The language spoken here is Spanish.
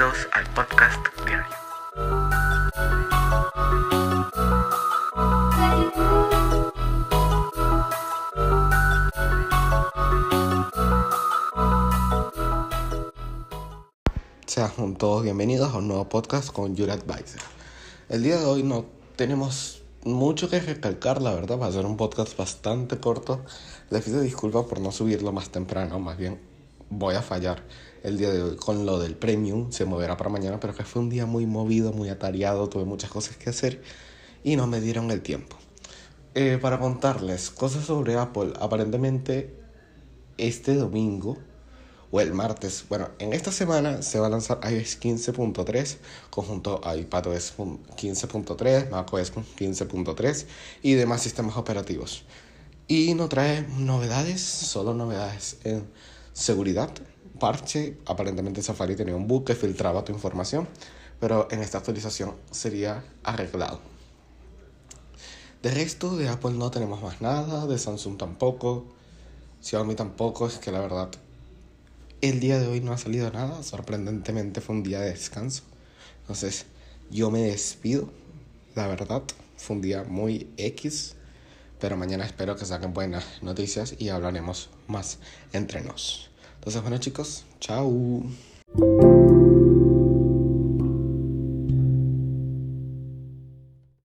Bienvenidos al podcast diario. Sean todos bienvenidos a un nuevo podcast con Your Advisor. El día de hoy no tenemos mucho que recalcar, la verdad, va a ser un podcast bastante corto. Les pido disculpas por no subirlo más temprano, más bien voy a fallar el día de hoy con lo del premium, se moverá para mañana, pero que fue un día muy movido, muy atareado, tuve muchas cosas que hacer y no me dieron el tiempo. Eh, para contarles cosas sobre Apple, aparentemente este domingo o el martes, bueno, en esta semana se va a lanzar iOS 15.3 conjunto a iPadOS 15.3, macOS 15.3 y demás sistemas operativos. Y no trae novedades, solo novedades en seguridad, parche, aparentemente Safari tenía un bug que filtraba tu información, pero en esta actualización sería arreglado. De resto de Apple no tenemos más nada, de Samsung tampoco, Xiaomi tampoco, es que la verdad el día de hoy no ha salido nada, sorprendentemente fue un día de descanso. Entonces yo me despido, la verdad fue un día muy X, pero mañana espero que saquen buenas noticias y hablaremos más entre nos. Entonces bueno chicos, chao.